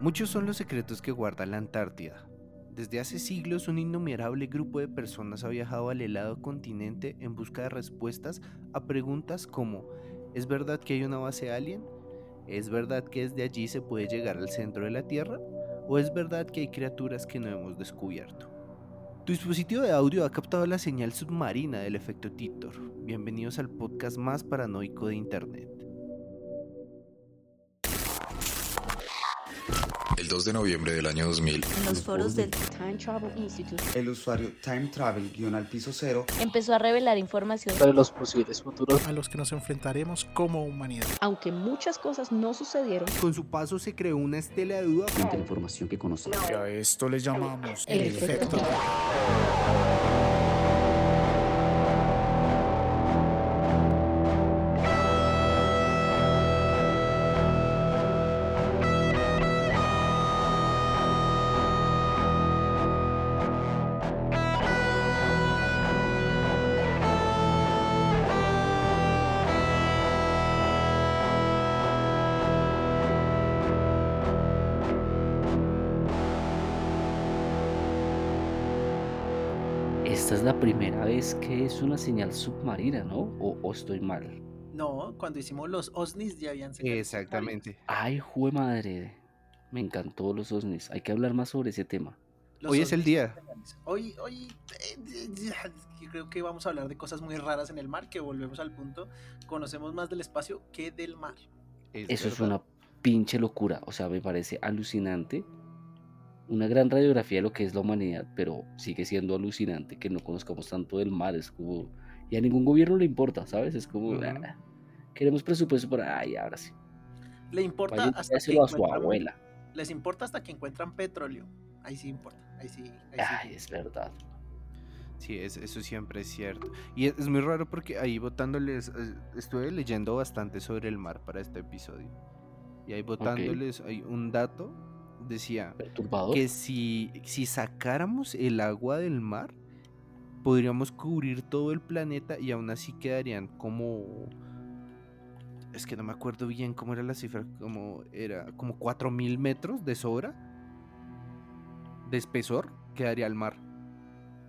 Muchos son los secretos que guarda la Antártida. Desde hace siglos un innumerable grupo de personas ha viajado al helado continente en busca de respuestas a preguntas como ¿es verdad que hay una base alien? ¿Es verdad que desde allí se puede llegar al centro de la Tierra? ¿O es verdad que hay criaturas que no hemos descubierto? Tu dispositivo de audio ha captado la señal submarina del efecto Titor. Bienvenidos al podcast más paranoico de Internet. El 2 de noviembre del año 2000, en los foros del Time Travel Institute, el usuario Time Travel guion al piso cero empezó a revelar información sobre los posibles futuros a los que nos enfrentaremos como humanidad. Aunque muchas cosas no sucedieron, Con su paso se creó una estela de duda. frente a la información que conocemos. Y a esto le llamamos El el, efecto. efecto. Vez que es una señal submarina, ¿no? ¿O, o estoy mal? No, cuando hicimos los OSNIs ya habían señales Exactamente. Ay, jue madre. Me encantó los OSNIs. Hay que hablar más sobre ese tema. Los Hoy es el día. Hoy, hoy eh, yo creo que vamos a hablar de cosas muy raras en el mar, que volvemos al punto. Conocemos más del espacio que del mar. Eso es una pinche locura. O sea, me parece alucinante. Una gran radiografía de lo que es la humanidad, pero sigue siendo alucinante que no conozcamos tanto del mar. Es como. Y a ningún gobierno le importa, ¿sabes? Es como. Ujú. "Ah, queremos presupuesto para. Ay, ahora sí. Le importa Vayan hasta que a su abuela. Les importa hasta que encuentran petróleo. Ahí sí importa. Ahí sí. Ahí sí. Ay, es verdad. Sí, es- eso siempre es cierto. Y es, es muy raro porque ahí votándoles, eh, estuve leyendo bastante sobre el mar para este episodio. Y ahí votándoles hay un dato, decía Perturbador. que si, si sacáramos el agua del mar, podríamos cubrir todo el planeta y aún así quedarían como... Es que no me acuerdo bien cómo era la cifra, como era como 4000 metros de sobra de espesor quedaría el mar.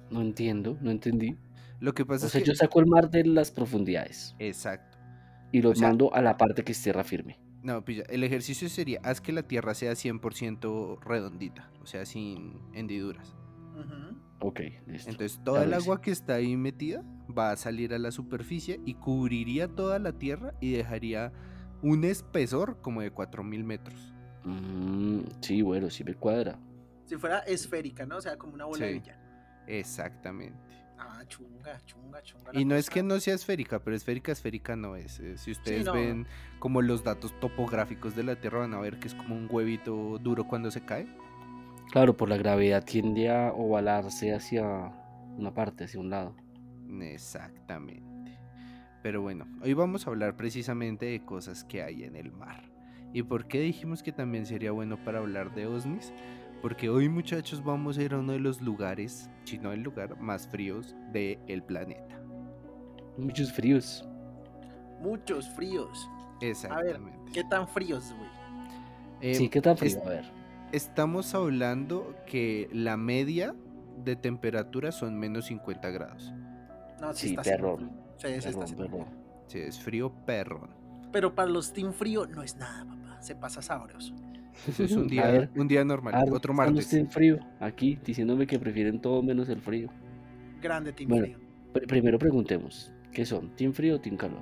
No entiendo, no entendí. Lo que pasa O es sea, que... yo saco el mar de las profundidades Exacto. y lo o sea- mando a la parte que es tierra firme. No, pilla, el ejercicio sería, haz que la Tierra sea 100% redondita, o sea, sin hendiduras. Ok, listo. Entonces, toda el agua que está ahí metida va a salir a la superficie y cubriría toda la Tierra y dejaría un espesor como de 4000 metros. Mm, sí, bueno, sí me cuadra. Si fuera esférica, ¿no? O sea, como una bola de. Exactamente. Ah, chunga, chunga, chunga. Y no es que no sea esférica, pero esférica, esférica no es. Eh, Si ustedes no. ven como los datos topográficos de la Tierra, van a ver que es como un huevito duro cuando se cae. Claro, por la gravedad tiende a ovalarse hacia una parte, hacia un lado. Exactamente. Pero bueno, hoy vamos a hablar precisamente de cosas que hay en el mar. ¿Y por qué dijimos que también sería bueno para hablar de OSNIs? Porque hoy muchachos vamos a ir a uno de los lugares, si no el lugar más fríos del planeta. Muchos fríos. Muchos fríos. Exactamente. ¿Qué tan fríos, güey? Eh, sí, ¿qué tan frío? es- A ver. estamos hablando que la media de temperatura son menos 50 grados. No, Sí, está perrón. Sí, sí está Perdón, haciendo perdón. frío. Sí, es frío perrón. Pero para los team frío no es nada, papá. Se pasa sabroso. Eso es un día, ver, un día normal, Ah, otro martes. en frío, aquí, diciéndome que prefieren todo menos el frío. Grande team Bueno. frío. Pr- primero preguntemos, ¿qué son? ¿Team frío o team calor?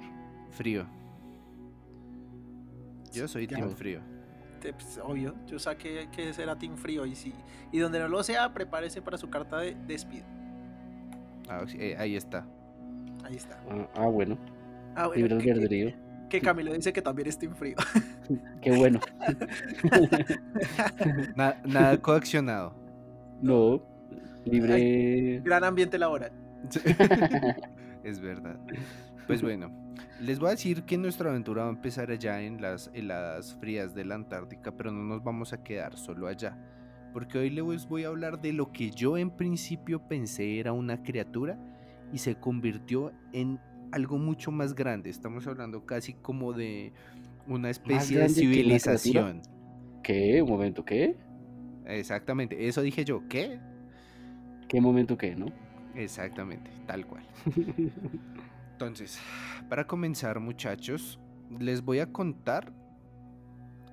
Frío. Yo soy Ya. team frío. Te- pues, obvio, yo saqué que será team frío y sí. Y donde no lo sea, prepárese para su carta de despido. Ah, eh, ahí está. Ahí está. Ah, ah, bueno, Ah, bueno, libre albedrío. Que Camilo dice que también es team frío. Qué bueno. Na- nada coaccionado. No, libre. Gran ambiente laboral. es verdad. Pues bueno, les voy a decir que nuestra aventura va a empezar allá en las heladas frías de la Antártica, pero no nos vamos a quedar solo allá. Porque hoy les voy a hablar de lo que yo en principio pensé era una criatura y se convirtió en algo mucho más grande. Estamos hablando casi como de una especie de que civilización. ¿Qué? ¿Un momento qué? Exactamente, eso dije yo. ¿Qué? ¿Qué momento qué, no? Exactamente, tal cual. Entonces, para comenzar, muchachos, les voy a contar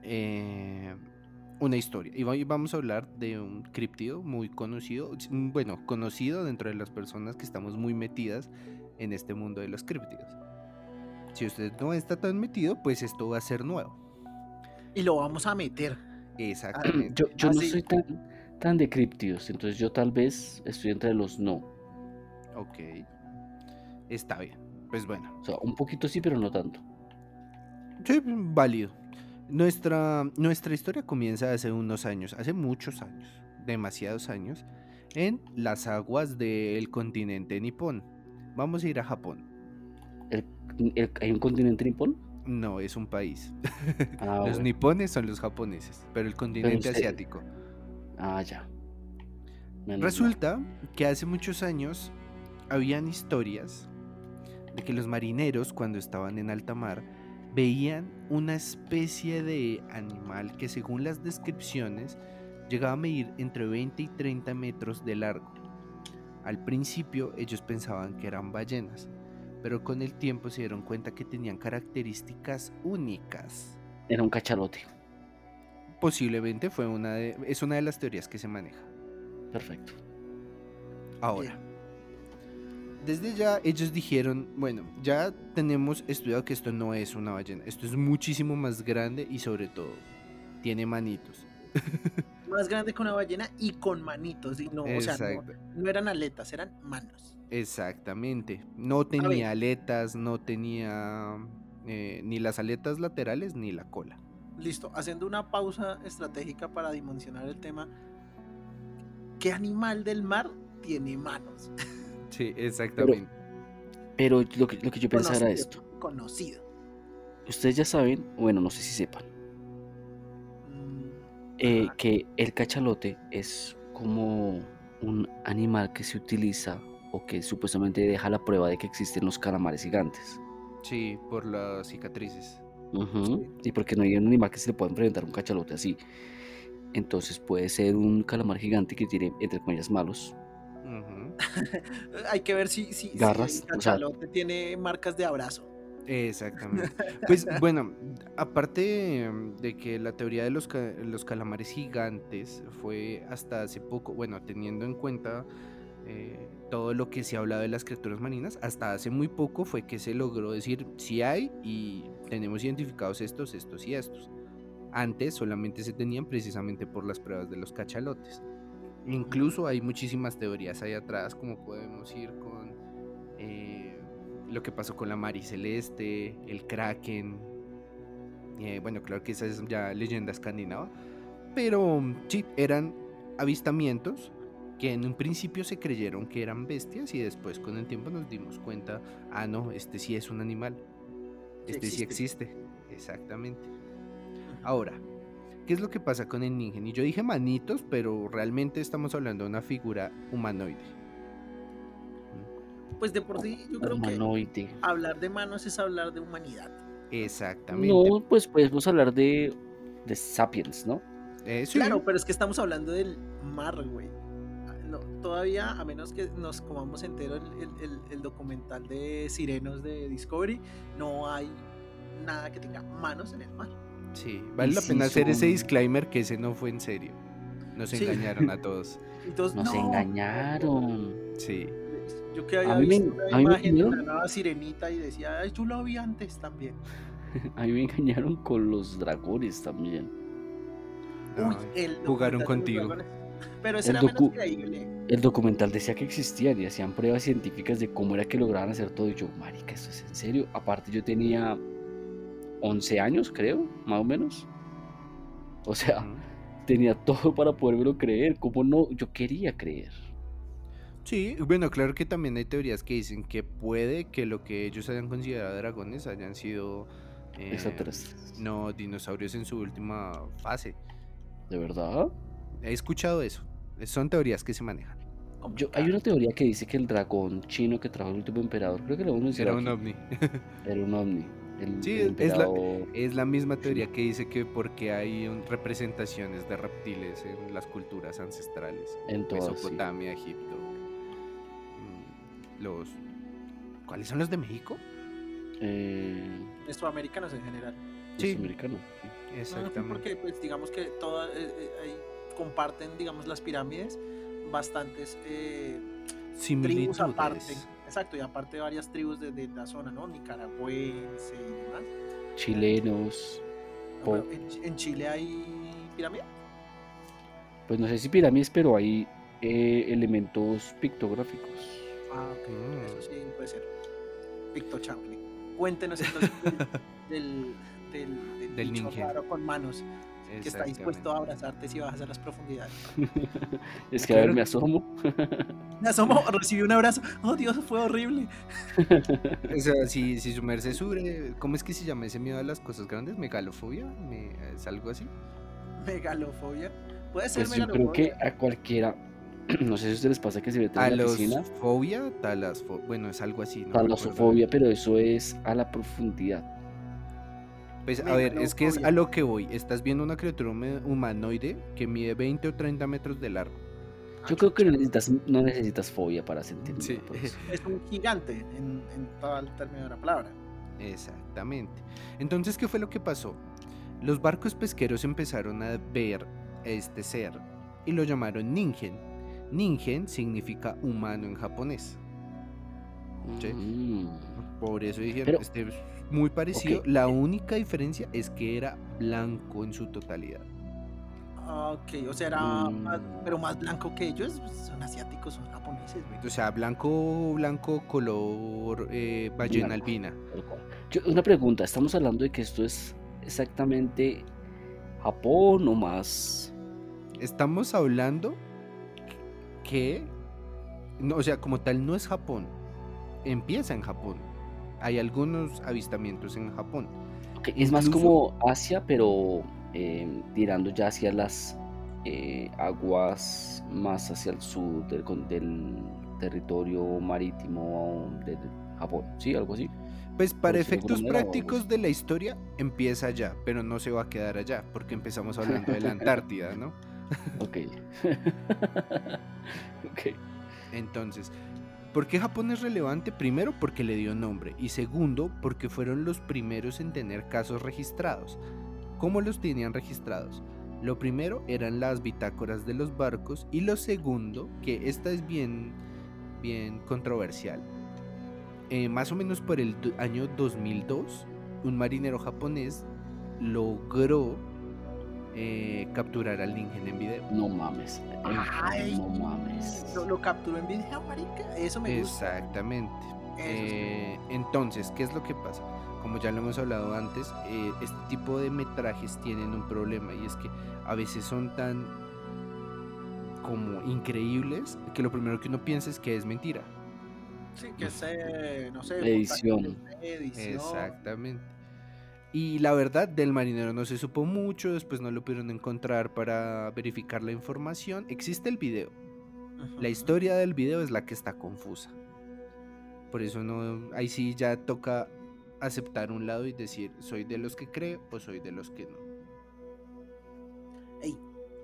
eh, una historia. Y va- y vamos a hablar de un criptido muy conocido, bueno, conocido dentro de las personas que estamos muy metidas en este mundo de los criptidos. Si usted no está tan metido, pues esto va a ser nuevo. Y lo vamos a meter. Exactamente. Yo, yo no soy tan, tan de criptidos, entonces yo tal vez estoy entre los no. Ok. Está bien. Pues bueno. O sea, un poquito sí, pero no tanto. Sí, válido. Nuestra, nuestra historia comienza hace unos años, hace muchos años, demasiados años, en las aguas del continente nipón. Vamos a ir a Japón. El- el- ¿Hay un continente nipón? No, es un país. Ah, los nipones son los japoneses, pero el continente usted- asiático. Ah, ya. Menos mal. Resulta que hace muchos años habían historias de que los marineros cuando estaban en alta mar veían una especie de animal que según las descripciones llegaba a medir entre 20 y 30 metros de largo. Al principio ellos pensaban que eran ballenas, pero con el tiempo se dieron cuenta que tenían características únicas. Era un cachalote. Posiblemente fue una de, es una de las teorías que se maneja. Perfecto. Ahora, desde ya ellos dijeron, bueno, ya tenemos estudiado que esto no es una ballena, esto es muchísimo más grande y sobre todo tiene manitos. Más grande que una ballena y con manitos. Y no, o sea, no, eran aletas, eran manos. Exactamente. No tenía aletas, no tenía eh, ni las aletas laterales ni la cola. Listo, haciendo una pausa estratégica para dimensionar el tema. ¿Qué animal del mar tiene manos? Sí, exactamente. Pero lo que, lo que yo pensaba era Conocido, esto. Conocido. Ustedes ya saben, bueno, no sé si sepan, eh, que el cachalote es como un animal que se utiliza o que supuestamente deja la prueba de que existen los calamares gigantes. Sí, por las cicatrices. Y porque no hay un animal que se le pueda enfrentar a un cachalote así. Entonces puede ser un calamar gigante que tiene, entre comillas, malos. Hay que ver si, si, si Garras, el o sea- cachalote tiene marcas de abrazo. Exactamente. Pues bueno, aparte em, de que la teoría de los, ca- los calamares gigantes fue hasta hace poco, bueno, teniendo en cuenta eh, todo lo que se ha hablado de las criaturas marinas, hasta hace muy poco fue que se logró decir si hay y tenemos identificados estos, estos y estos. Antes solamente se tenían precisamente por las pruebas de los cachalotes. Incluso hay muchísimas teorías ahí atrás, como podemos ir con eh, lo que pasó con la Mari Celeste, el Kraken. eh, bueno, claro que esa es ya leyenda escandinava. Pero mm, sí, eran avistamientos que en un principio se creyeron que eran bestias y después con el tiempo nos dimos cuenta, ah, no, este sí es un animal. Sí Este sí existe. existe. Exactamente. Ahora, ¿qué es lo que pasa con el Ningen? Y yo dije manitos, pero realmente estamos hablando de una figura humanoide. Pues de por sí, yo creo que hablar de manos es hablar de humanidad. Exactamente. No, pues podemos hablar de, de Sapiens, ¿no? Eh, sí. Claro, pero es que estamos hablando del mar, güey. No, todavía, a menos que nos comamos entero el, el- el- el documental de Sirenos de Discovery, no hay nada que tenga manos en el mar. Sí, vale Y la sí pena hacer ese disclaimer que ese no fue en serio. Nos Sí. engañaron a todos. Entonces, Nos no, engañaron. Sí. Yo que había A mí me- visto a una mí me imagen de engañaron. una nueva sirenita y decía, Ay, yo lo vi antes también. A mí me engañaron con los dragones también. Uy, el jugaron de contigo. Pero ese El era menos creíble. El documental decía que existían y hacían pruebas científicas de cómo era que lograban hacer todo. Y yo, marica, ¿esto es en serio? Aparte yo tenía 11 años, creo, más o menos. O sea, tenía todo para podérmelo creer. ¿Cómo no? Yo quería creer. Sí, bueno, claro que también hay teorías que dicen que puede que lo que ellos hayan considerado dragones hayan sido eh, Extraterrestres. no dinosaurios en su última fase. ¿De verdad? He escuchado eso. Son teorías que se manejan. Yo, hay una teoría que dice que el dragón chino que trajo el último emperador, creo que lo hemos Era un ovni. era un ovni. El, Sí, el es la- emperador- Es la misma teoría que dice que porque hay un- representaciones de reptiles en las culturas ancestrales. en todas, sí. Mesopotamia, Egipto. Los. ¿Cuáles son los de México? Eh, Mesoamericanos en general. Sí. los americanos, sí. Exactamente. Porque pues digamos que todas eh, eh, comparten digamos las pirámides bastantes eh, tribus aparte. Exacto, y aparte varias tribus de, de la zona, ¿no? Nicaragüense y demás. Chilenos, Bueno, en, en Chile hay pirámides. pues no sé si pirámides, pero hay eh, elementos pictográficos. Ah, ok. Mm. Eso sí puede ser. Victor Champlin. Cuéntenos entonces del, del, del, Del ninja. raro con manos que está dispuesto a abrazarte si bajas a las profundidades. Es que a ver, me asomo. Me asomo, recibí un abrazo. Oh, Dios, fue horrible. O sea, si, si su merced sube, ¿cómo es que se llama ese miedo a las cosas grandes? ¿Megalofobia? ¿Me- ¿Es algo así? Megalofobia. Puede ser Pues yo creo que megalofobia. a cualquiera, no sé si a ustedes les pasa que se meten en la piscina, Alosfobia, talasfobia, bueno, es algo así. No talasofobia, pero eso es a la profundidad. Pues a ver, es que es a lo que voy. Estás viendo una criatura huma- humanoide que mide 20 o 30 metros de largo. Yo creo que no necesitas, no necesitas fobia para sentir Sí. miedo por eso. Es un gigante en, en todo el término de la palabra. Exactamente. Entonces, ¿qué fue lo que pasó? Los barcos pesqueros empezaron a ver a este ser y lo llamaron Ningen. Ningen significa humano en japonés. Sí. Mm. Por eso dijeron, Pero- este es muy parecido. La única diferencia es que era blanco en su totalidad. Ah, Ok, o sea, era Mm. más- pero más blanco que ellos. pues, Son asiáticos, son japoneses, güey. O sea, blanco, blanco, color eh, ballena Blanco. albina. Yo- una pregunta, ¿estamos hablando de que esto es exactamente Japón o más? Estamos hablando que, no, o sea, como tal no es Japón. Empieza en Japón. Hay algunos avistamientos en Japón. Es más como Asia, pero eh, tirando ya hacia las eh, aguas más hacia el sur del, del territorio marítimo de Japón, ¿sí? Algo así. Pues para efectos manera, prácticos de la historia empieza allá, pero no se va a quedar allá, porque empezamos hablando de la Antártida, ¿no? Ok. Entonces, ¿por qué Japón es relevante? Primero, porque le dio nombre, y segundo, porque fueron los primeros en tener casos registrados. ¿Cómo los tenían registrados? Lo primero eran las bitácoras de los barcos, y lo segundo, que esta es bien, bien controversial. Eh, más o menos por el año 2002, un marinero japonés logró eh, capturar al Ningen en video. No mames. Ay, no mames. Lo, lo capturó en video, marica. Eso me gusta. Exactamente. Eh, entonces, ¿qué es lo que pasa? Como ya lo hemos hablado antes, eh, este tipo de metrajes tienen un problema y es que a veces son tan como increíbles que lo primero que uno piensa es que es mentira. Sí, que sé, no sé. Edición. Exactamente. Y la verdad, del marinero no se supo mucho, después no lo pudieron encontrar para verificar la información. Existe el video. La historia del video es la que está confusa. Por eso no, ahí sí ya toca aceptar un lado y decir, soy de los que creo o soy de los que no. Ey,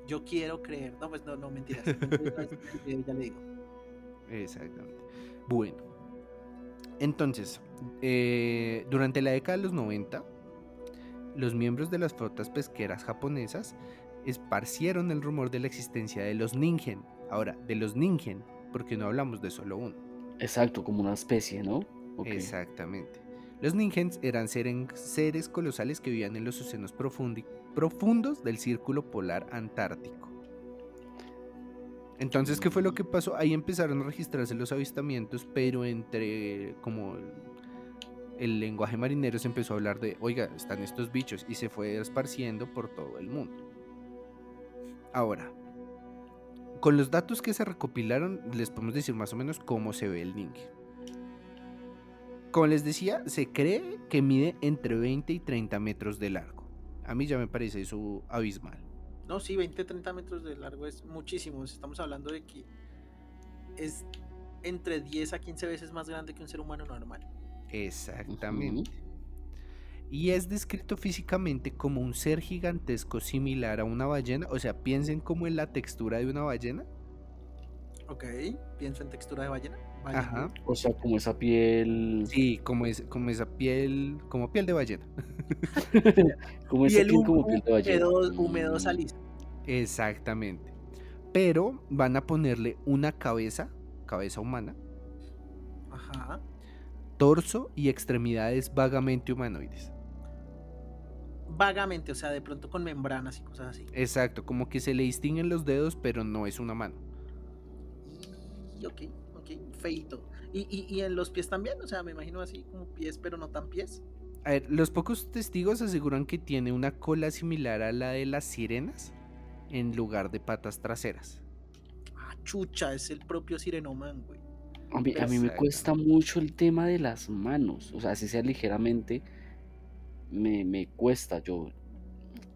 yo quiero creer. No, pues no, no, mentiras. Mentiras, eh, ya le digo. Exactamente. Bueno. Entonces, eh, durante la década de los 90, los miembros de las flotas pesqueras japonesas esparcieron el rumor de la existencia de los ningen. Ahora, de los ningen, porque no hablamos de solo uno. Exacto, como una especie, ¿no? Exactamente. Los ningens eran seres colosales que vivían en los océanos profundos del círculo polar antártico. Entonces, ¿qué fue lo que pasó? Ahí empezaron a registrarse los avistamientos, pero entre como el, lenguaje marinero se empezó a hablar de, oiga, están estos bichos y se fue esparciendo por todo el mundo. Ahora, con los datos que se recopilaron, les podemos decir más o menos cómo se ve el ningen. Como les decía, se cree que mide entre 20 y 30 metros de largo. A mí ya me parece eso abismal. No, sí, 20, 30 metros de largo es muchísimo. Estamos hablando de que es entre 10 a 15 veces más grande que un ser humano normal. Exactamente. y es descrito físicamente como un ser gigantesco similar a una ballena. O sea, piensen como en la textura de una ballena. Ok, pienso en textura de ballena. ballena. Ajá. O sea, como esa piel. Sí, como, es, como esa piel, como piel de ballena. como esa Piel piel como piel de ballena. húmedo, lisa. Exactamente. Pero van a ponerle una cabeza, cabeza humana, Ajá. Torso y extremidades vagamente humanoides. Vagamente, o sea, de pronto con membranas y cosas así. Exacto, como que se le distinguen los dedos, pero no es una mano. Y ok, ok, feito. Y, y, y en los pies también, o sea, me imagino así como pies, pero no tan pies. A ver, los pocos testigos aseguran que tiene una cola similar a la de las sirenas en lugar de patas traseras. Ah, chucha, es el propio Sirenoman, güey. A mí, a mí me cuesta mucho el tema de las manos. O sea, si sea ligeramente, me, me cuesta. Yo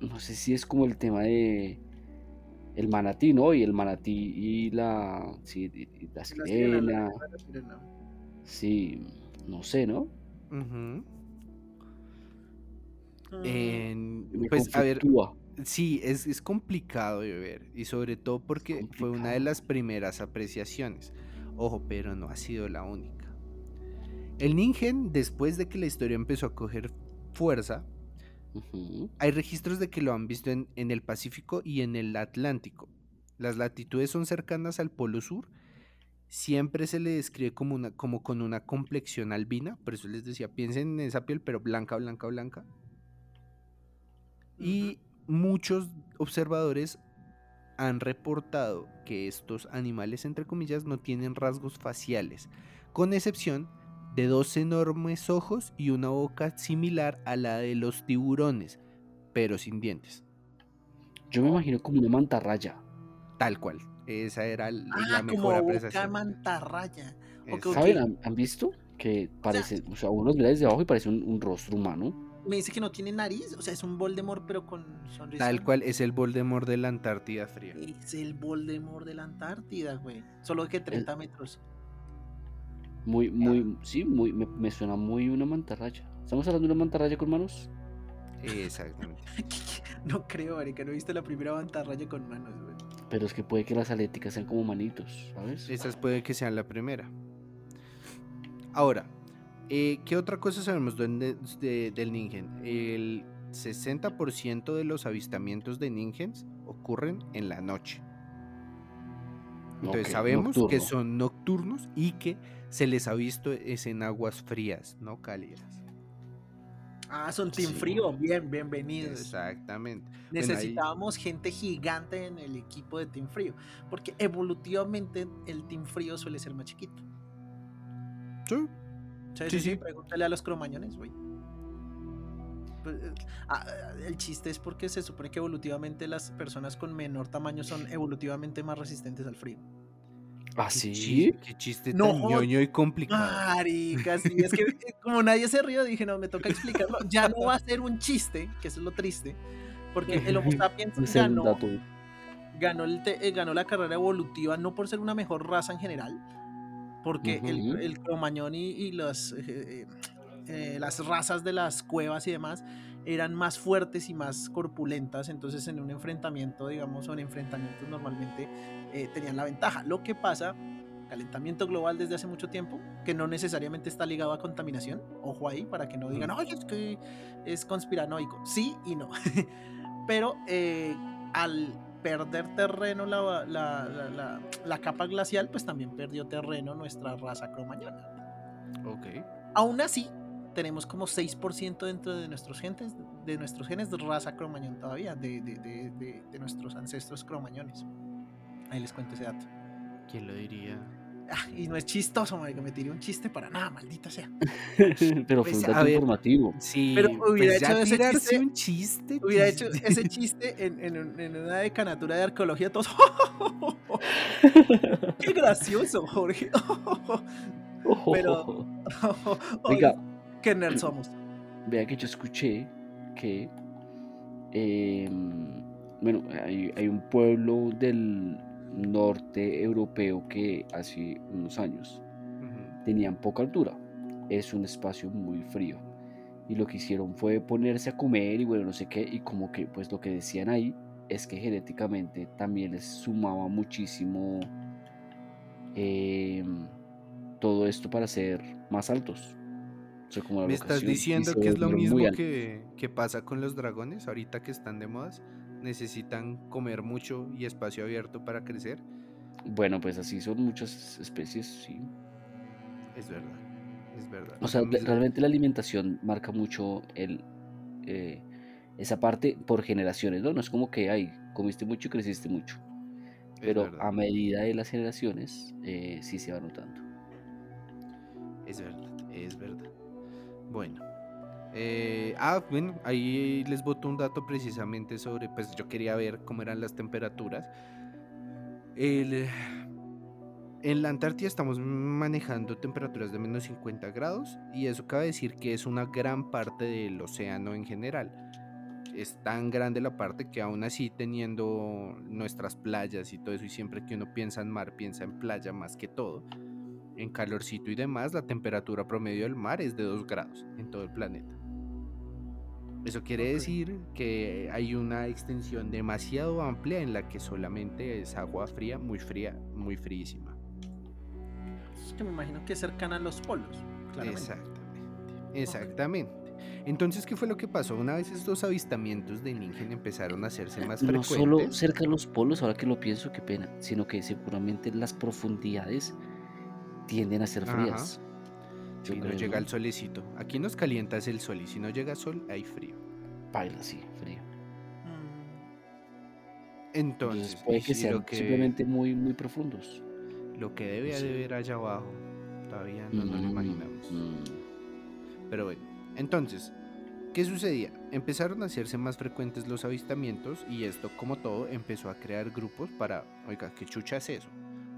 no sé si es como el tema de el manatí, ¿no? Y el manatí y la, sí, y- y la La sirena, sirena. la- la sirena. Sí, no sé, ¿no? Mm, En- Me pues a ver, sí, es, es complicado de ver. Y sobre todo porque fue una de las primeras apreciaciones. Ojo, pero no ha sido la única. El Ningen, después de que la historia empezó a coger fuerza. Hay registros de que lo han visto en, en el Pacífico y en el Atlántico. Las latitudes son cercanas al Polo Sur. Siempre se le describe como, una, como con una complexión albina. Por eso les decía, piensen en esa piel, pero blanca, blanca, blanca. Y muchos observadores han reportado que estos animales, entre comillas, no tienen rasgos faciales, con excepción de dos enormes ojos y una boca similar a la de los tiburones, pero sin dientes. Yo me imagino como una mantarraya. Tal cual. Esa era l- Ah, la mejor como boca apreciación. mantarraya. ¿Saben? ¿Han, han visto? Que parece, o sea, uno mira desde abajo y parece un, un rostro humano. Me dice que no tiene nariz, o sea, es un Voldemort, pero con sonrisa. Tal cual es el Voldemort de la Antártida Fría. Es el Voldemort de la Antártida, güey. Solo que 30 metros. Muy, muy, sí, muy, me, me suena muy una mantarraya. ¿Estamos hablando de una mantarraya con manos? Exactamente. no creo, marica, no he visto la primera mantarraya con manos, güey. Pero es que puede que las aléticas sean como manitos, ¿sabes? Esas puede que sean la primera. Ahora, eh, ¿qué otra cosa sabemos de- de- del Ningen? El 60% de los avistamientos de Ningens ocurren en la noche. Entonces sabemos que son nocturnos y que se les ha visto es en aguas frías, no cálidas. Ah, son Team Sí. Frío. Bien, bienvenidos. Exactamente. Bueno, ahí- Necesitábamos gente gigante en el equipo de Team Frío. Porque evolutivamente el Team Frío suele ser más chiquito. Sí, Sí, Sí, sí. Pregúntale a los cromañones, güey. Pues, ah, el chiste es porque se supone que evolutivamente las personas con menor tamaño son evolutivamente más resistentes al frío. ¿Ah, qué sí? chis- Qué chiste No tan jod- ñoño y complicado. Marica, sí, es que como nadie se rió, dije, no, me toca explicarlo. Ya no va a ser un chiste, que eso es lo triste, porque el Homo sapiens ganó, ganó, el te- eh, ganó la carrera evolutiva no por ser una mejor raza en general, porque el- el, cromañón y, y las, eh, eh, eh, las razas de las cuevas y demás eran más fuertes y más corpulentas, entonces en un enfrentamiento, digamos, o en enfrentamientos normalmente eh, tenían la ventaja. Lo que pasa, calentamiento global desde hace mucho tiempo, que no necesariamente está ligado a contaminación, ojo ahí, para que no digan, oye, es que es conspiranoico, sí y no. Pero al perder terreno la, la- la- la- capa glacial, pues también perdió terreno nuestra raza cromañona. Ok. Aún así, tenemos como 6% dentro de nuestros genes, de nuestros genes de raza cromañón todavía, de, de- de- de- de nuestros ancestros cromañones. Ahí les cuento ese dato. ¿Quién lo diría? Ah, y no es chistoso, marica, me tiré un chiste para nada, maldita sea. Pero fue Pues, un a dato ver, informativo. Sí, Pero hubiera pues ya hecho ese chiste- un chiste. Hubiera hecho ese chiste en, en una decanatura de arqueología, todos. ¡Qué gracioso, Jorge! Pero- Oiga, ¡Qué nerd somos! vea que yo escuché que, em, bueno, hay, hay un pueblo del norte europeo que hace unos años tenían poca altura. Es un espacio muy frío. y lo que hicieron fue ponerse a comer y bueno, no sé qué, y como que pues lo que decían ahí es que genéticamente también les sumaba muchísimo em, todo esto para ser más altos. O sea, como la ¿Me estás diciendo que es lo mismo que, que pasa con los dragones ahorita que están de modas? Necesitan comer mucho y espacio abierto para crecer. Bueno, pues así son muchas especies, sí. Es verdad, es verdad. O sea, realmente la alimentación marca mucho el, eh, esa parte por generaciones, ¿no? No es como que, ay, comiste mucho y creciste mucho. Pero a medida de las generaciones, eh, sí se va notando. Es verdad, es verdad. Bueno. Eh, ah, bueno, ahí les boto un dato precisamente sobre, pues yo quería ver cómo eran las temperaturas. En la Antártida estamos manejando temperaturas de menos 50 grados y eso cabe decir que es una gran parte del océano en general. Es tan grande la parte que aún así teniendo nuestras playas y todo eso y siempre que uno piensa en mar piensa en playa más que todo en calorcito y demás, la temperatura promedio del mar es de 2 grados en todo el planeta. Eso quiere decir que hay una extensión demasiado amplia en la que solamente es agua fría, muy fría, muy fríísima. Es que me imagino que es cercana a los polos. Claramente. Exactamente. Exactamente. Entonces, ¿qué fue lo que pasó? Una vez estos avistamientos de Ningen empezaron a hacerse más No frecuentes. solo cerca de los polos, ahora que lo pienso, qué pena, sino que seguramente las profundidades tienden a ser Ajá. Si no creo, llega el solecito. Aquí nos calienta es el sol y si no llega sol hay frío. Baila, sí, frío. Mm, Entonces, Entonces puede que si sean que, simplemente muy, muy profundos. lo que debe Sí. de ver allá abajo, todavía no lo Mm, imaginamos. mm. Pero bueno, entonces, ¿qué sucedía? Empezaron a hacerse más frecuentes los avistamientos y esto, como todo, empezó a crear grupos para, oiga, ¿qué chucha es eso?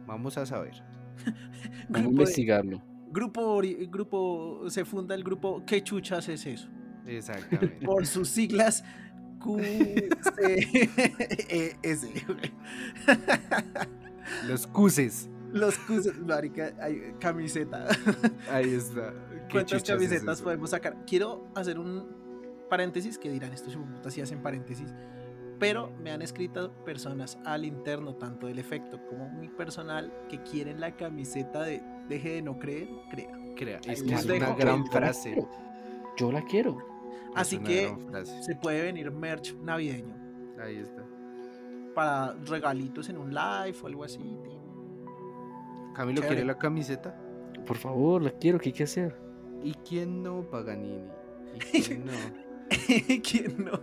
Vamos a saber. Vamos a investigarlo. Grupo, grupo, se funda el grupo ¿Qué chuchas es eso? Exactamente. Por sus siglas QCES. güey. los cuses. Los QCES, marica, hay camiseta. Ahí está. ¿Qué ¿Cuántas es camisetas podemos sacar? Quiero hacer un paréntesis que dirán estos putas si hacen paréntesis. Pero me han escrito personas al interno, tanto del efecto como mi personal, que quieren la camiseta de deje de no creer, crea. Crea, es que es una gran yo frase. Yo la quiero. Así que se puede venir merch navideño Ahí está. para regalitos en un live o algo así. tío. Camilo quiere la camiseta. Por favor, la quiero. ¿Qué hay que hacer? ¿Y quién no, Paganini? ¿Y quién no? ¿Quién no?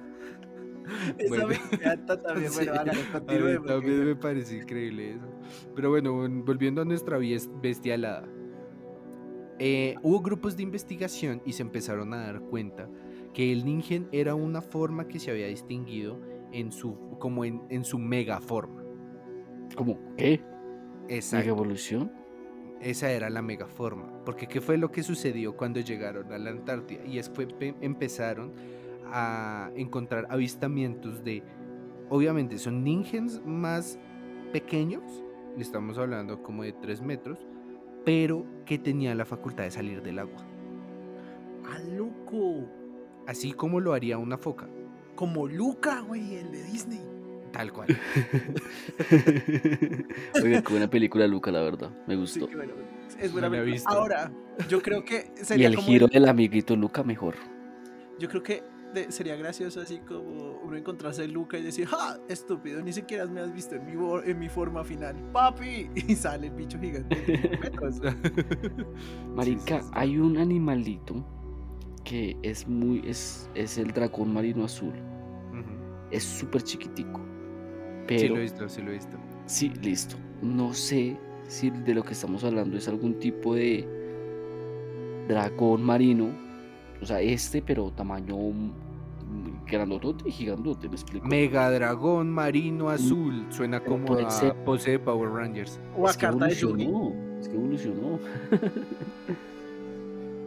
Esa Bueno. me encanta también. Sí, Bueno, continúe, porque- también me parece increíble eso. Pero bueno, vol- volviendo a nuestra bestialada. Eh, hubo grupos de investigación y se empezaron a dar cuenta que el ningen era una forma que se había distinguido en su, como en, en su mega forma. ¿Cómo? ¿Qué? ¿Mega Exacto. evolución? Esa era la megaforma. Porque ¿qué fue lo que sucedió cuando llegaron a la Antártida? Y es fue pe- empezaron a encontrar avistamientos de... Obviamente son ningens más pequeños. Estamos hablando como de 3 metros. Pero que tenían la facultad de salir del agua. ¡Ah, loco! Así como lo haría una foca. Como Luca, güey, el de Disney. Tal cual. Oiga, qué buena película, Luca, la verdad. Me Sí, gustó. qué bueno, es buena No película. Ahora, yo creo que Y sería el como giro el- del amiguito Luca mejor. Yo creo que de- sería gracioso así como uno encontrarse a Luca y decir, ¡ja! Estúpido, ni siquiera me has visto en mi, en mi forma final. ¡Papi! Y sale el bicho gigante. Marica, sí, sí. hay un animalito que es muy. es, es el dragón marino azul. Es súper chiquitico. Sí Pero lo he visto, sí lo he visto. Sí, listo. No sé si de lo que estamos hablando es algún tipo de dragón marino. O sea, este, pero tamaño mm, grandotote y gigandote, me explico. Mega dragón marino azul. Suena como puede a ser- pose de Power Rangers. O a es que carta de Yugi. evolucionó. Es que evolucionó.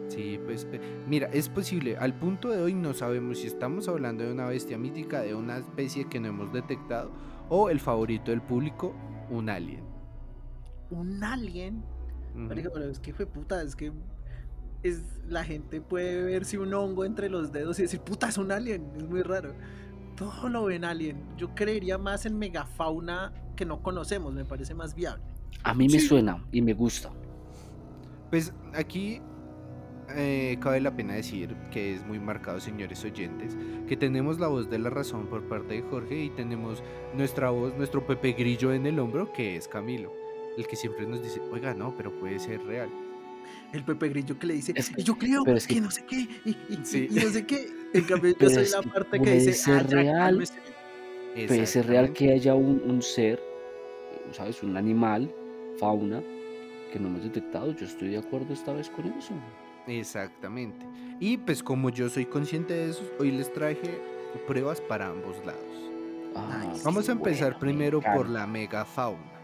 Sí, pues pe- mira, es posible. Al punto de hoy no sabemos si estamos hablando de una bestia mítica, de una especie que no hemos detectado, o el favorito del público, un alien. Un alien. Pero es que fue puta, es que es, la gente puede verse un hongo entre los dedos y decir, puta, es un alien, es muy raro. Todo lo ven alien. Yo creería más en megafauna que no conocemos, me parece más viable. A mí me Sí. suena y me gusta. Pues aquí eh, cabe la pena decir que es muy marcado, señores oyentes, que tenemos la voz de la razón por parte de Jorge y tenemos nuestra voz, nuestro Pepe Grillo en el hombro, que es Camilo, el que siempre nos dice, oiga, no, pero puede ser real. El Pepe Grillo que le dice, Es que- "Y yo creo que, es que- no sé qué, y, y- Sí. y no sé qué. En cambio, yo soy la parte que dice, "Ah, real". cálmese". Puede ser real que haya un, un ser, ¿sabes? Un animal, fauna, que no hemos detectado. Yo estoy de acuerdo esta vez con eso. Exactamente. Y pues como yo soy consciente de eso, hoy les traje pruebas para ambos lados. Ah. Vamos a empezar bueno, primero por la megafauna.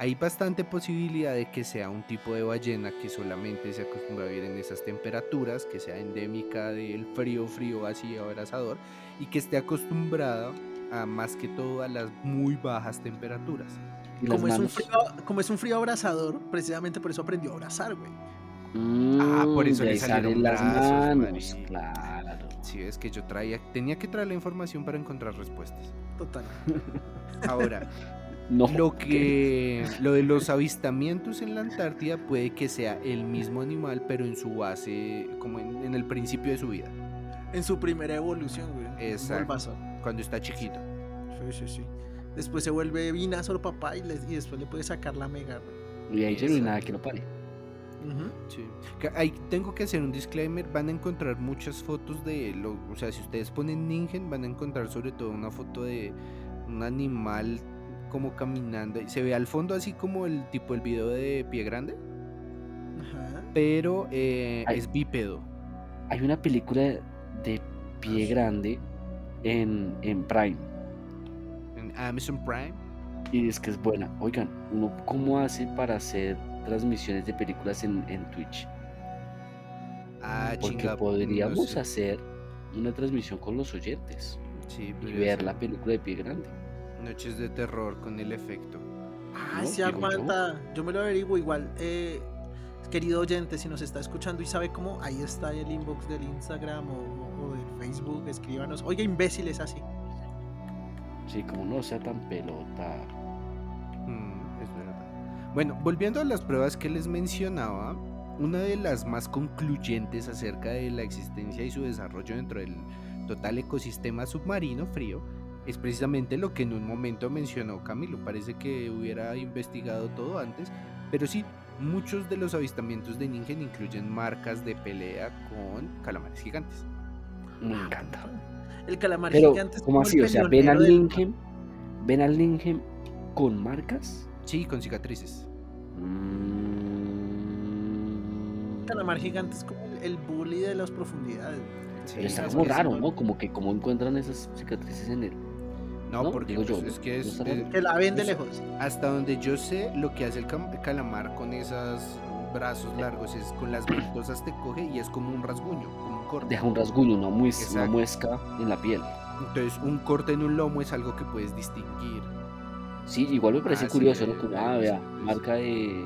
Hay bastante posibilidad de que sea un tipo de ballena que solamente se acostumbra a vivir en esas temperaturas, que sea endémica del frío, frío así abrasador, y que esté acostumbrada a más que todo a las muy bajas temperaturas. Como es, un frío, como es un frío abrasador, precisamente por eso aprendió a abrazar, güey. Ah, por Mm, eso le salieron las brazos, manos, claro. Sí, es que yo traía, tenía que traer la información para encontrar respuestas. Total. Ahora, No, Lo que lo de los avistamientos en la Antártida puede que sea el mismo animal, pero en su base, como en, en el principio de su vida, En su primera evolución, güey. Exacto. Cuando está chiquito. Sí, sí, sí. Después se vuelve Vinazor papá y, les- y después le puede sacar la mega, güey. y ahí no hay nada que lo pare. Sí. Ahí tengo que hacer un disclaimer, van a encontrar muchas fotos de lo, o sea, si ustedes ponen Ningen van a encontrar sobre todo una foto de un animal como caminando y se ve al fondo así como el tipo el video de pie grande, Ajá. pero eh, es bípedo. Hay una película de pie grande en, en Prime. En Amazon Prime. Y es que es buena. Oigan, ¿uno cómo hace para hacer transmisiones de películas en, en Twitch? Ah, Porque chinga, no podríamos sé. hacer una transmisión con los oyentes Sí, y ver ser. la película de pie grande. Noches de terror con el efecto. Ah, No, sí digo yo. aguanta. Yo. me lo averiguo igual. Eh, querido oyente, si nos está escuchando y sabe cómo, ahí está el inbox del Instagram o, o del Facebook. Escríbanos. Oiga, imbéciles así. Sí, como no sea tan pelota. Mm, es verdad. Bueno, volviendo a las pruebas que les mencionaba, una de las más concluyentes acerca de la existencia y su desarrollo dentro del total ecosistema submarino frío es precisamente lo que en un momento mencionó Camilo. Parece que hubiera investigado todo antes, pero sí, muchos de los avistamientos de Ningen incluyen marcas de pelea con calamares gigantes. Me encanta. El calamar Pero, gigante es ¿cómo como el así? O sea, ven al Linkem, ven al Linkem con marcas. Sí, con cicatrices. Mm, El calamar gigante es como el, el bully de las profundidades. Sí, pero está es como raro, no-. Como que cómo encuentran esas cicatrices en él. No, No, porque digo yo, pues, es que es, Que la ven de Eso- lejos. Hasta donde yo sé, lo que hace el calamar con esos brazos largos es con las ventosas te coge y es como un rasguño, como un corte. Deja un rasguño, una, mues- una muesca en la piel. Entonces, un corte en un lomo es algo que puedes distinguir. Sí, igual me parece Ah, sí, curioso, ¿no? Como, eh, ah, sí, vea, pues. marca de...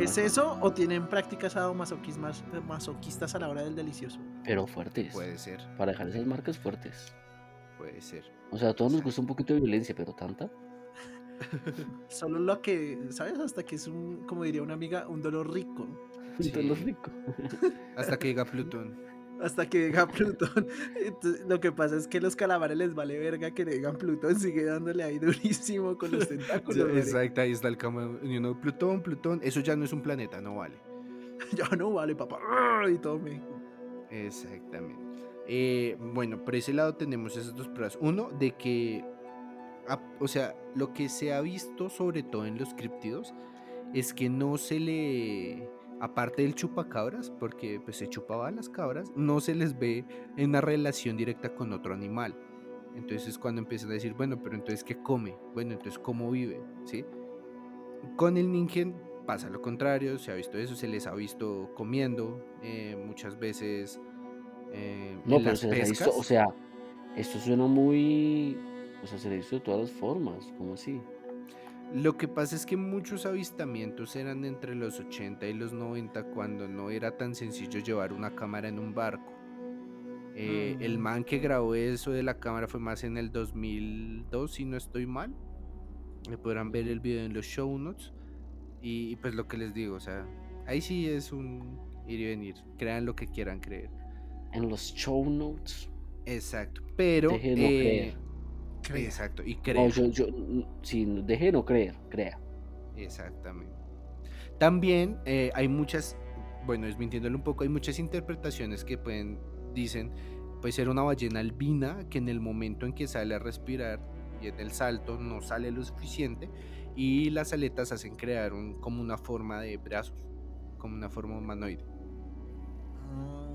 ¿Es eso o tienen prácticas masoquistas a la hora del delicioso? Pero fuertes. Puede ser, Para dejar esas marcas fuertes. Puede ser. O sea, a todos nos gusta un poquito de violencia, pero tanta. Solo lo que, ¿sabes? Hasta que es un, como diría una amiga, un dolor rico. Sí. Todo lo rico. Hasta que llega Plutón. Hasta que llega Plutón. Entonces, lo que pasa es que los calamares les vale verga que le digan Plutón, sigue dándole ahí durísimo con los tentáculos. Exacto, ahí está el cama. you know, Plutón, Plutón, eso ya no es un planeta, no vale. Ya no vale, papá. Y tome. Exactamente. Eh, bueno, por ese lado tenemos esas dos pruebas. Uno, de que, o sea, lo que se ha visto sobre todo en los críptidos es que no se le, aparte del chupacabras, porque pues se chupaba a las cabras, no se les ve en una relación directa con otro animal. Entonces es cuando empiezan a decir, bueno, pero entonces ¿qué come? Bueno, entonces ¿cómo vive? ¿Sí? Con el Ningen pasa lo contrario, se ha visto eso, se les ha visto comiendo, eh, muchas veces eh, No, en pero las se les ha visto, pescas. o sea, esto suena muy... O sea, se le ha visto de todas las formas, como así? Lo que pasa es que muchos avistamientos eran entre los 80 y los 90 cuando no era tan sencillo llevar una cámara en un barco. Eh, El Mm. man que grabó eso de la cámara fue más en el 2002, si no estoy mal. Me podrán ver el video en los show notes. Y, y pues lo que les digo, o sea, ahí sí es un ir y venir. Crean lo que quieran creer. En los show notes. Exacto. Pero. Deje de no eh, creer. Crea. Exacto. Y No, crean. yo, yo, sí, deje de no creer, crea. Exactamente. También eh, hay muchas, bueno, desmintiéndolo un poco, hay muchas interpretaciones que pueden, dicen, puede ser una ballena albina que en el momento en que sale a respirar y en el salto no sale lo suficiente y las aletas hacen crear un, como una forma de brazos, como una forma humanoide. Mm,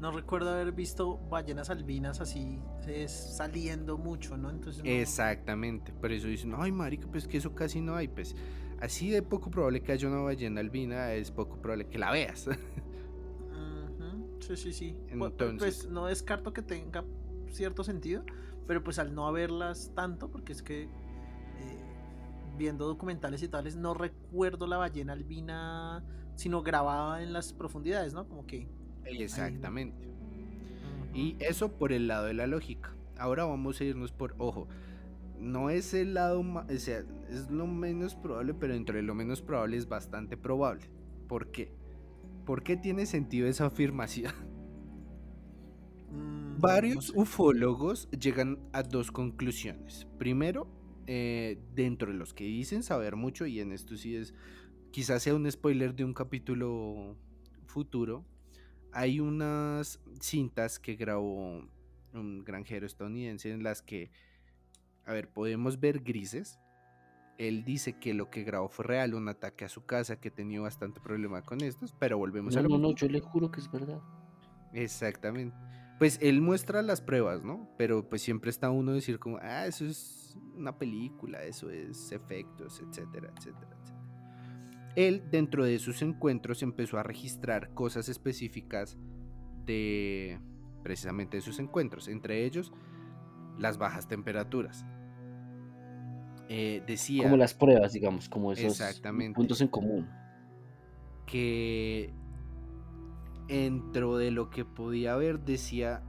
No recuerdo haber visto ballenas albinas así es, saliendo mucho, ¿no? Entonces no- Exactamente, por eso dicen, ay marica, pues que eso casi no hay, pues así de poco probable que haya una ballena albina, es poco probable que la veas. Ujú, Sí, sí, sí. Pu- pu- Entonces- Pues no descarto que tenga cierto sentido, pero pues al no haberlas tanto, porque es que eh, viendo documentales y tales, no recuerdo la ballena albina, sino grabada en las profundidades, ¿no? Como que... Exactamente. Y eso por el lado de la lógica. Ahora vamos a irnos por, ojo, no es el lado, o sea, es lo menos probable, pero dentro de lo menos probable es bastante probable. ¿Por qué? ¿Por qué tiene sentido esa afirmación? Mm, no Varios sé. ufólogos llegan a dos conclusiones. Primero, eh, dentro de los que dicen saber mucho, y en esto sí es, quizás sea un spoiler de un capítulo futuro, hay unas cintas que grabó un granjero estadounidense en las que, a ver, podemos ver grises. Él dice que lo que grabó fue real, un ataque a su casa, que tenía bastante problema con estos, pero volvemos a lo no, no, yo le juro que es verdad. Exactamente. Pues él muestra las pruebas, ¿no? Pero pues siempre está uno a decir como, ah, eso es una película, eso es efectos, etcétera, etcétera. Él dentro de sus encuentros empezó a registrar cosas específicas de precisamente de sus encuentros, entre ellos las bajas temperaturas. Eh, decía Como las pruebas, digamos, como esos puntos en común. que dentro de lo que podía haber decía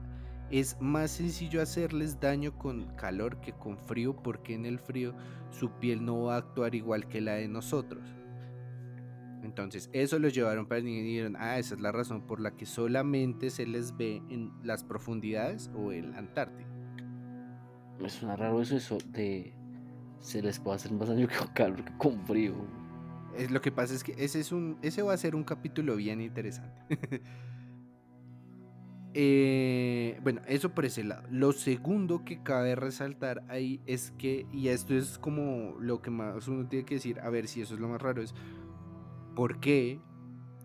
es más sencillo hacerles daño con calor que con frío porque en el frío su piel no va a actuar igual que la de nosotros. Entonces eso los llevaron para y dijeron, ah, esa es la razón por la que solamente se les ve en las profundidades o en la Antártida. Me suena raro eso, eso de se les puede hacer más daño que con calor que con frío. Es, lo que pasa es que ese, es un, ese va a ser un capítulo bien interesante. Eh, bueno, eso por ese lado. Lo segundo que cabe resaltar ahí es que, y esto es como lo que más uno tiene que decir, a ver si eso es lo más raro, es por qué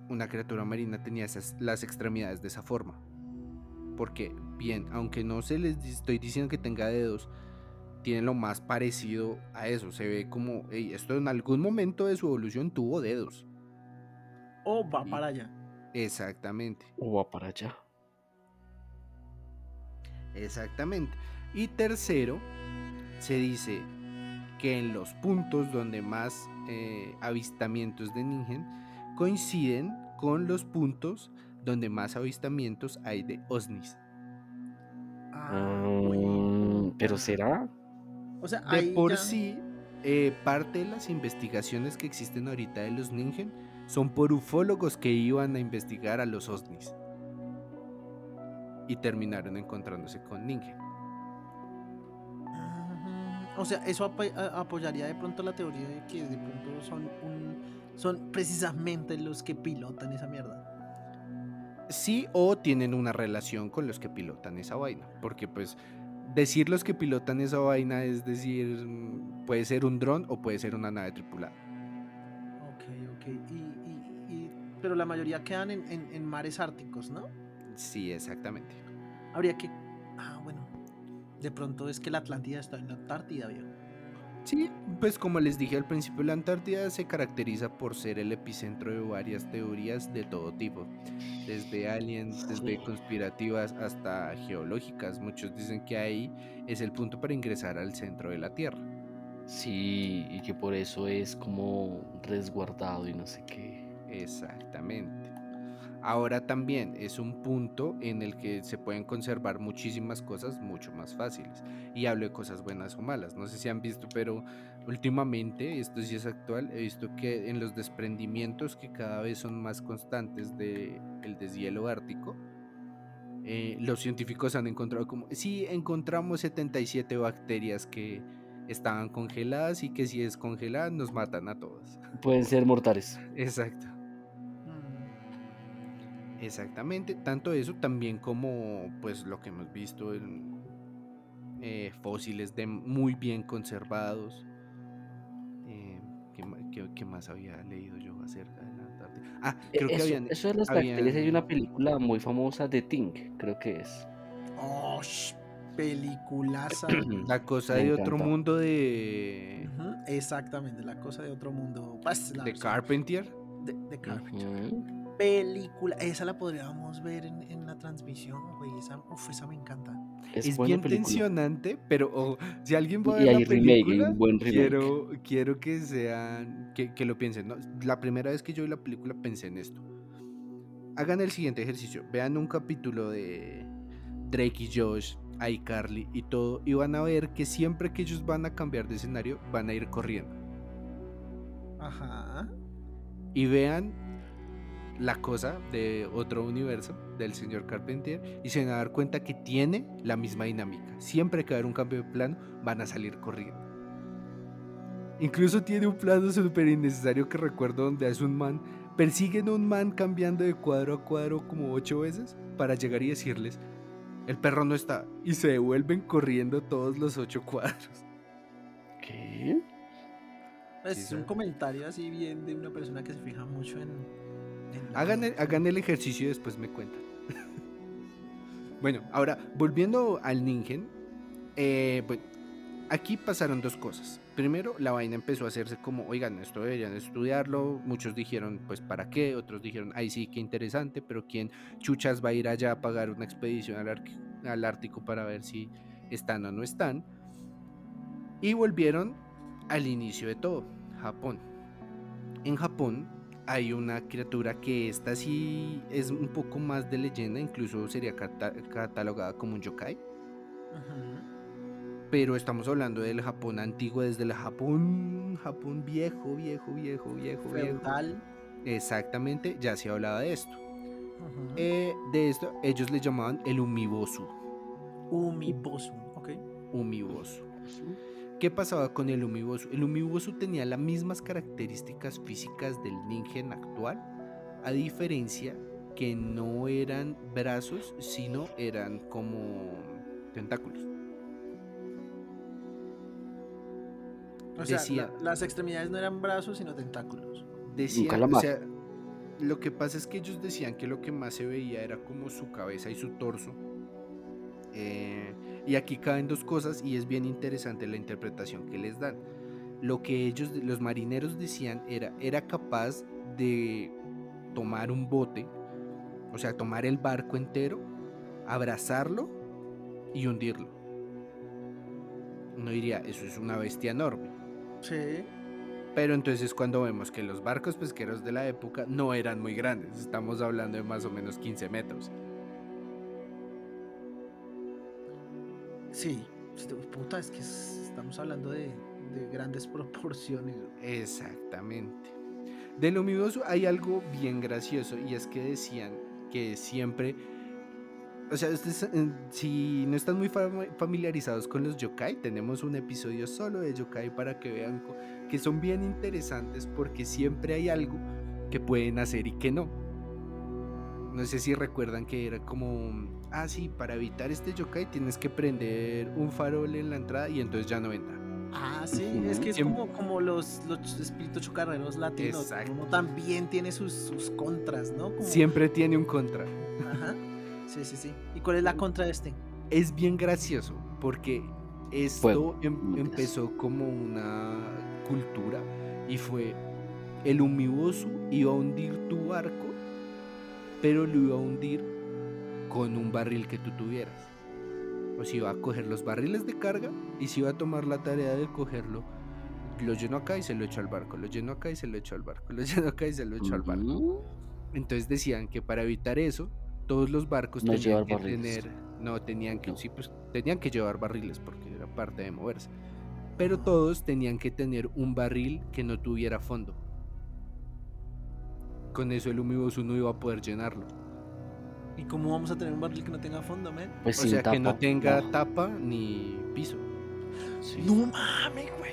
una criatura marina tenía esas, las extremidades de esa forma. Porque, bien, aunque no se les estoy diciendo que tenga dedos, tiene lo más parecido a eso. Se ve como, "Ey, esto en algún momento de su evolución tuvo dedos. O va Y- para allá. Exactamente, O va para allá. exactamente. Y tercero, se dice que en los puntos donde más eh, avistamientos de Ningen coinciden con los puntos donde más avistamientos hay de OSNIs. Ah, Mm. Pero será. O sea, De por ya- sí, eh, parte de las investigaciones que existen ahorita de los Ningen son por ufólogos que iban a investigar a los OSNIs. Y terminaron encontrándose con Ningen. O sea, eso apoyaría de pronto la teoría de que de pronto son un, son precisamente los que pilotan esa mierda. Sí, o tienen una relación con los que pilotan esa vaina. Porque pues decir los que pilotan esa vaina es decir, mm, puede ser un dron o puede ser una nave tripulada. Ok, ok. Y, y- y- pero la mayoría quedan en, en- en mares árticos, ¿no? Sí, exactamente. Habría que... Ah, bueno. De pronto es que la Atlántida está en la Antártida, viejo. Sí, pues como les dije al principio, la Antártida se caracteriza por ser el epicentro de varias teorías de todo tipo, desde aliens, desde Sí. conspirativas hasta geológicas. Muchos dicen que ahí es el punto para ingresar al centro de la Tierra. Sí, y que por eso es como resguardado y no sé qué. Exactamente. Ahora también es un punto en el que se pueden conservar muchísimas cosas mucho más fáciles. Y hablo de cosas buenas o malas. No sé si han visto, pero últimamente, esto sí es actual, he visto que en los desprendimientos que cada vez son más constantes del el deshielo ártico, eh, los científicos han encontrado como, sí, encontramos 77 bacterias que estaban congeladas y que si es congelada nos matan a todos. Pueden ser mortales. Exacto. Exactamente, tanto eso también como pues lo que hemos visto en eh, fósiles de muy bien conservados. Eh, ¿qué, qué- qué más había leído yo acerca de la Antártida? Ah, E- creo que eso, habían, eso de las bacterias, hay habían- una película muy famosa de Ting, creo que es. Oh, peliculaza. la cosa Me de otro mundo de, Exactamente, la cosa de otro mundo. Pues, la de versión Carpentier. de, de Carpenter. Ujú. Película, esa la podríamos ver en, en la transmisión, güey. Esa, uf, esa me encanta. Es, Es, bien película. tensionante, pero oh, si alguien va a Y ver hay la película, un buen remake. quiero, quiero que sean, que, que lo piensen. ¿no? La primera vez que yo vi la película pensé en esto. Hagan el siguiente ejercicio. Vean un capítulo de Drake y Josh, iCarly y todo, y van a ver que siempre que ellos van a cambiar de escenario, van a ir corriendo. Ajá. Y vean la cosa de otro universo del señor Carpentier y se van a dar cuenta que tiene la misma dinámica. Siempre que va a haber un cambio de plano, van a salir corriendo. Incluso tiene un plano súper innecesario que recuerdo donde es un man, persiguen a un man cambiando de cuadro a cuadro como ocho veces para llegar y decirles, el perro no está, y se devuelven corriendo todos los ocho cuadros. ¿Qué? Es Sí, un comentario así bien de una persona que se fija mucho en. Hagan el, hagan el ejercicio y después me cuentan. bueno, ahora, volviendo al Ningen, eh, bueno, aquí pasaron dos cosas. Primero, la vaina empezó a hacerse como, oigan, esto deberían estudiarlo. Muchos dijeron, pues, ¿para qué? Otros dijeron, ay, sí, qué interesante, pero ¿quién chuchas va a ir allá a pagar una expedición al, al Ártico para ver si están o no están? Y volvieron al inicio de todo, Japón. En Japón hay una criatura que esta sí es un poco más de leyenda, incluso sería cata- catalogada como un yokai, Ujú. pero estamos hablando del Japón antiguo, desde el Japón, Japón viejo, viejo, viejo, viejo, viejo. Feudal. Exactamente, ya se hablaba de esto. Eh, de esto ellos le llamaban el umibosu, Umibosu. Ok. umibosu. ¿Qué pasaba con el umibosu? El umibosu tenía las mismas características físicas del ningen actual, a diferencia que no eran brazos, sino eran como tentáculos. O sea, Decía- la- las extremidades no eran brazos, sino tentáculos. O sea, lo que pasa es que ellos decían que lo que más se veía era como su cabeza y su torso. Eh, y aquí caben dos cosas y es bien interesante la interpretación que les dan. Lo que ellos, los marineros decían era, era capaz de tomar un bote, o sea, tomar el barco entero, abrazarlo y hundirlo. Uno diría, eso es una bestia enorme. Sí. Pero entonces cuando vemos que los barcos pesqueros de la época no eran muy grandes, estamos hablando de más o menos 15 metros. Sí. Puta, es que es- estamos hablando de, de grandes proporciones. Exactamente. Del humidoso hay algo bien gracioso y es que decían que siempre, o sea, ustedes, eh, si no están muy fam- familiarizados con los yokai, tenemos un episodio solo de yokai para que vean que son bien interesantes porque siempre hay algo que pueden hacer y que no. No sé si recuerdan que era como, ah, sí, para evitar este yokai tienes que prender un farol en la entrada y entonces ya no entra. Ah, sí, es que es como, como los, los espíritus chocarreros latinos. Exacto. Uno también tiene sus, sus contras, ¿no? Como- Siempre tiene un contra. Ajá. Sí, sí, sí. ¿Y cuál es la contra de este? es bien gracioso porque esto em- empezó como una cultura y fue el humibosu iba a hundir tu barco, pero lo iba a hundir con un barril que tú tuvieras. O sea, iba a coger los barriles de carga y se iba a tomar la tarea de cogerlo lo llenó acá y se lo echó al barco, lo llenó acá y se lo echó al barco, lo llenó acá y se lo echó al barco. Entonces decían que para evitar eso, todos los barcos No tenían que barriles. tener, no tenían que, No. sí, pues, tenían que llevar barriles porque era parte de moverse. Pero todos tenían que tener un barril que no tuviera fondo. Con eso el Humibus no iba a poder llenarlo. ¿Y cómo vamos a tener un barril que no tenga fondo, men? Pues o sea, que no tenga no, tapa ni piso. sí. No mames, güey.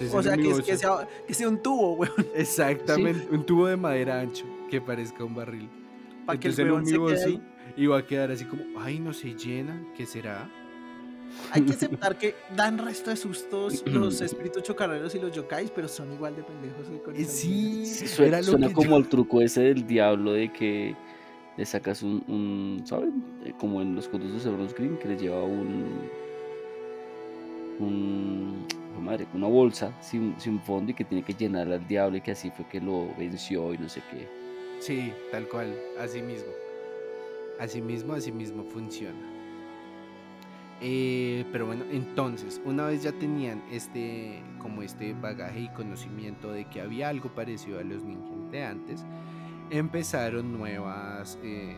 Entonces, O sea, que, Humibus- que, sea, que sea un tubo, güey. Exactamente, un tubo de madera ancho que parezca un barril. Para que el el iba a quedar así como, ay, no se llena, ¿qué será? Hay que aceptar que dan resto de sustos los espíritus chocarreros y los yokais, pero son igual de pendejos que con Eh, sí, suena, como yo- el truco ese del diablo de que le sacas un, un ¿saben? Eh, Como en los cuentos de Severus Green, que le lleva un, un, oh, madre, una bolsa sin, sin fondo y que tiene que llenar al diablo y que así fue que lo venció y no sé qué. Sí, tal cual, así mismo. Así mismo, así mismo funciona. Eh, pero bueno, entonces, una vez ya tenían este, como este bagaje y conocimiento de que había algo parecido a los ninjas de antes, empezaron nuevas, eh,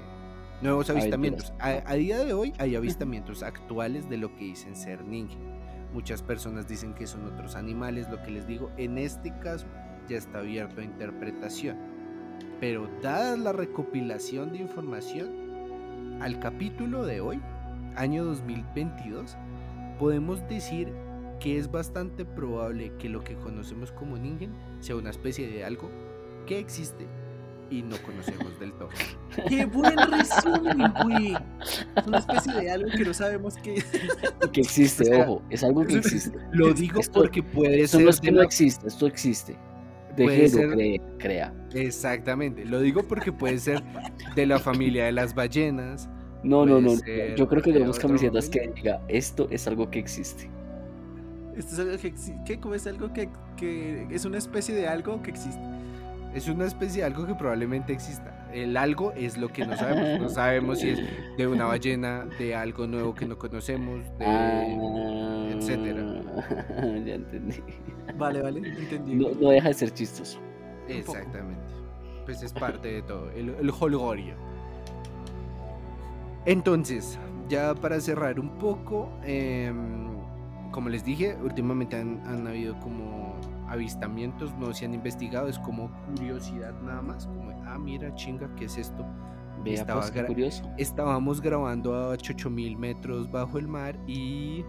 nuevos avistamientos. A, a día de hoy hay avistamientos actuales de lo que dicen ser ninja. Muchas personas dicen que son otros animales, lo que les digo, en este caso ya está abierto a interpretación. Pero dada la recopilación de información, al capítulo de hoy, año 2022, podemos decir que es bastante probable que lo que conocemos como Ningen sea una especie de algo que existe y no conocemos del todo. ¡Qué buen resumen, güey! Es una especie de algo que no sabemos qué Y que existe, O sea, ojo, es algo que existe. Lo digo Esto- porque puede Esto ser no es que no existe, esto existe. Déjelo ser- creer, crea. Exactamente, lo digo porque puede ser de la familia de las ballenas. No, no, no. ser Yo creo que de tenemos camisetas que diga esto es algo que existe. Esto es algo que existe. ¿Qué? ¿Cómo es algo que, que es una especie de algo que existe? Es una especie de algo que probablemente exista. El algo es lo que no sabemos. No sabemos si es de una ballena, de algo nuevo que no conocemos, de... Ah, etcétera. Ya entendí. Vale, vale, entendí. No, no deja de ser chistoso. Exactamente. Pues es parte de todo, el, el holgorio. Entonces, ya para cerrar un poco, em, como les dije, últimamente han, han habido como avistamientos, no se han investigado, es como curiosidad nada más, como, ah, mira, chinga, ¿qué es esto? Vea, Estaba pues, gra- curioso. Estábamos grabando a 8000 metros bajo el mar y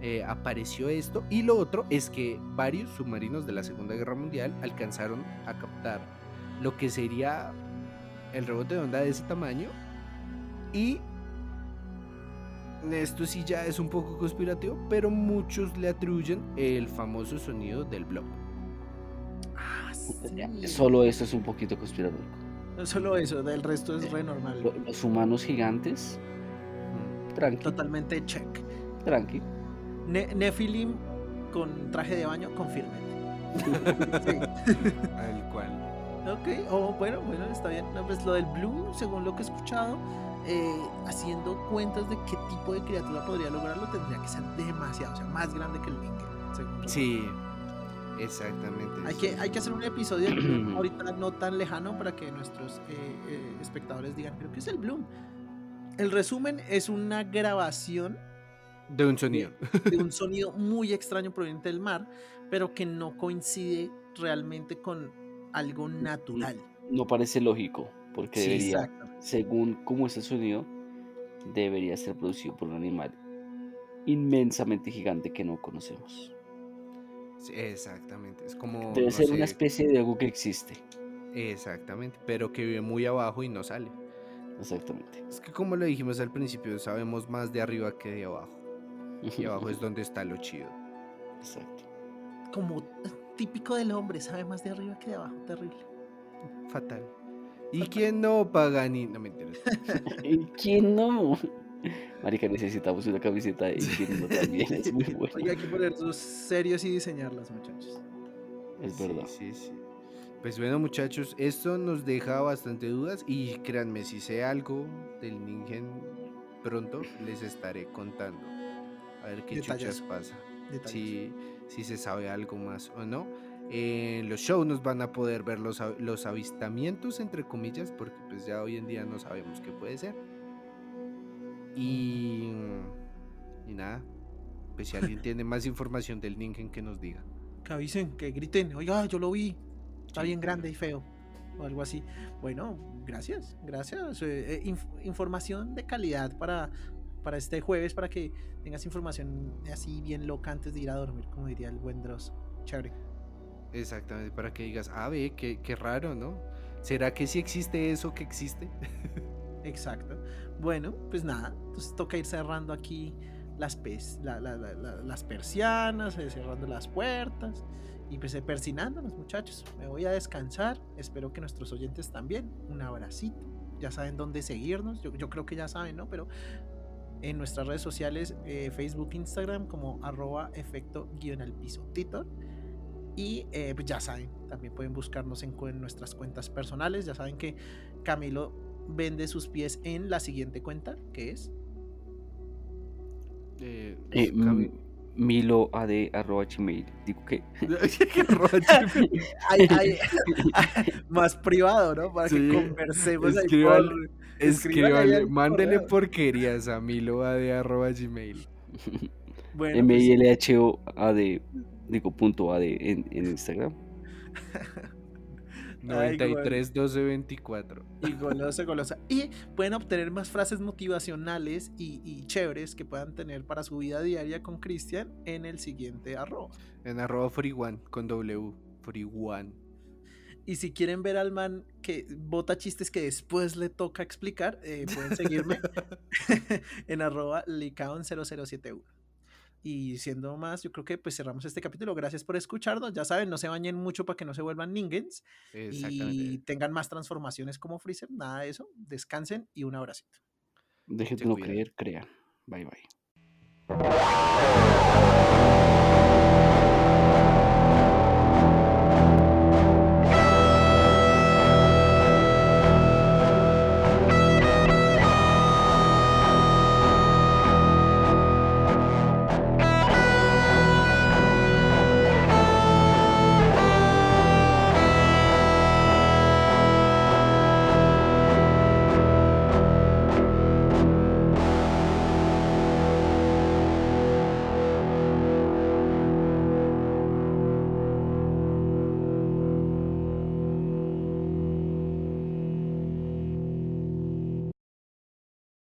eh, apareció esto. Y lo otro es que varios submarinos de la Segunda Guerra Mundial alcanzaron a captar lo que sería el rebote de onda de ese tamaño. Y esto sí ya es un poco conspirativo, pero muchos le atribuyen el famoso sonido del blob. Ah, sí. Solo eso es un poquito conspiranoico. No solo eso, del resto es re normal. Lo- Los humanos gigantes, Mm. Tranqui, Totalmente check. tranqui. Ne- Nephilim con traje de baño, confirme. Sí. Tal cual. Ok, oh, bueno, bueno, está bien. No, pues lo del Bloom, según lo que he escuchado, eh, haciendo cuentas de qué tipo de criatura podría lograrlo, tendría que ser demasiado, o sea, más grande que el yo. Sí, exactamente. Hay sí. que, hay que hacer un episodio ahorita no tan lejano para que nuestros eh, eh, espectadores digan, pero ¿qué es el Bloom? El resumen es una grabación De un sonido. de un sonido muy extraño proveniente del mar, pero que no coincide realmente con algo natural. No parece lógico, porque Sí, debería, exacto. Según cómo es el sonido, debería ser producido por un animal inmensamente gigante que no conocemos. Sí, exactamente. Es como. Debe no ser una especie de algo que existe. Exactamente. Pero que vive muy abajo y no sale. Exactamente. Es que, como lo dijimos al principio, sabemos más de arriba que de abajo. Y abajo es donde está lo chido. Exacto. Como típico del hombre, sabe más de arriba que de abajo, terrible. Fatal. ¿Y quién no paga ni.? No me interesa. ¿Y quién no? Marica, necesitamos una camiseta de quién no también. Es muy Oiga, hay que ponerlos serios y diseñarlas, muchachos. Es Sí, verdad. Sí, sí. Pues bueno, muchachos, esto nos deja bastante dudas. Y créanme, si sé algo del Ningen pronto, les estaré contando. A ver qué chuchas Detallazo. pasa. Detalles. Sí, si se sabe algo más o no. En los shows nos van a poder ver los, los avistamientos, entre comillas, porque pues ya hoy en día no sabemos qué puede ser. Y, y nada, pues si alguien tiene más información del Ningen que nos diga. Que avisen, que griten, oiga, yo lo vi. Está Sí, bien claro. grande y feo. O algo así. Bueno, gracias, gracias. eh, eh, inf- información de calidad para, para este jueves, para que tengas información así bien loca antes de ir a dormir, como diría el buen Dross. Chévere. Exactamente, para que digas, ah, ve, qué, qué raro, ¿no? ¿Será que sí existe eso que existe? Exacto. Bueno, pues nada, entonces toca ir cerrando aquí las, la- las persianas, eh, cerrando las puertas y pues eh, persinándonos, muchachos. Me voy a descansar. Espero que nuestros oyentes también. Un abracito. Ya saben dónde seguirnos. Yo, yo creo que ya saben, ¿no? Pero en nuestras redes sociales, eh, Facebook, Instagram, como arroba efecto guion al piso Twitter. Y eh, pues ya saben, también pueden buscarnos en, nuestras cuentas personales. Ya saben que Camilo vende sus pies en la siguiente cuenta, que es Eh, Eh, Cami- m- Milo AD arroba gmail. Digo que. Más privado, ¿no? Para Sí, que conversemos ahí por- escríbale ahí Escríbale, al mándele correo. porquerías a miload.gmail. Bueno, pues, M-I-L-H-O AD. Digo punto AD en, en Instagram. Ay, 93 12 24. y golosa, golosa. Y pueden obtener más frases motivacionales y, y chéveres que puedan tener para su vida diaria con Cristian en el siguiente arroba. En arroba free one con W. Free one. Y si quieren ver al man que bota chistes que después le toca explicar, eh, pueden seguirme en arroba licaon0071. Y siendo más, yo creo que pues cerramos este capítulo. Gracias por escucharnos. Ya saben, no se bañen mucho para que no se vuelvan ningens y tengan más transformaciones como Freezer. Nada de eso. Descansen y un abracito. No cuidan. creer, crean. Bye bye.